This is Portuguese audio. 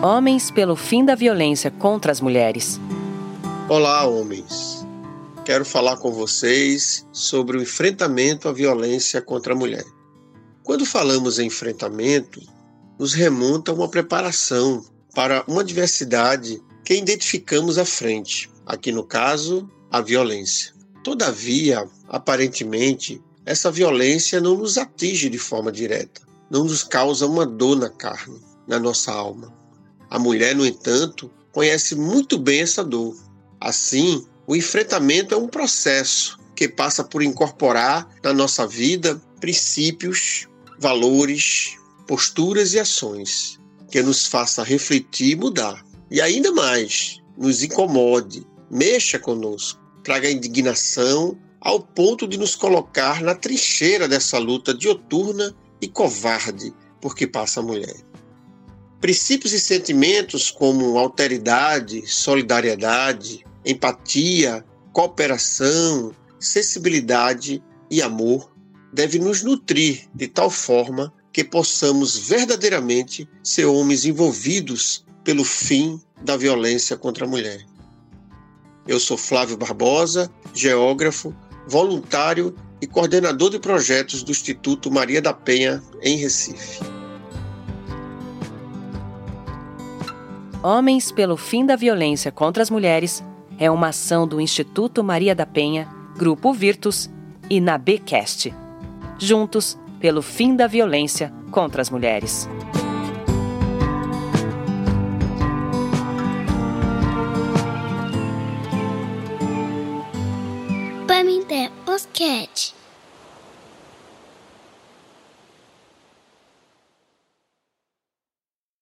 Homens pelo fim da violência contra as mulheres. Olá, homens. Quero falar com vocês sobre o enfrentamento à violência contra a mulher. Quando falamos em enfrentamento, nos remonta a uma preparação para uma diversidade que identificamos à frente, aqui no caso, a violência. Todavia, aparentemente, essa violência não nos atinge de forma direta, não nos causa uma dor na carne, na nossa alma. A mulher, no entanto, conhece muito bem essa dor. Assim, o enfrentamento é um processo que passa por incorporar na nossa vida princípios, valores, posturas e ações que nos faça refletir e mudar. E ainda mais, nos incomode, mexa conosco, traga indignação ao ponto de nos colocar na trincheira dessa luta dioturna e covarde por que passa a mulher. Princípios e sentimentos como alteridade, solidariedade, empatia, cooperação, sensibilidade e amor devem nos nutrir de tal forma que possamos verdadeiramente ser homens envolvidos pelo fim da violência contra a mulher. Eu sou Flávio Barbosa, geógrafo, voluntário e coordenador de projetos do Instituto Maria da Penha, em Recife. Homens pelo fim da violência contra as mulheres é uma ação do Instituto Maria da Penha, Grupo Virtus e na Bcast. Juntos pelo fim da violência contra as mulheres. Pamité Osquete.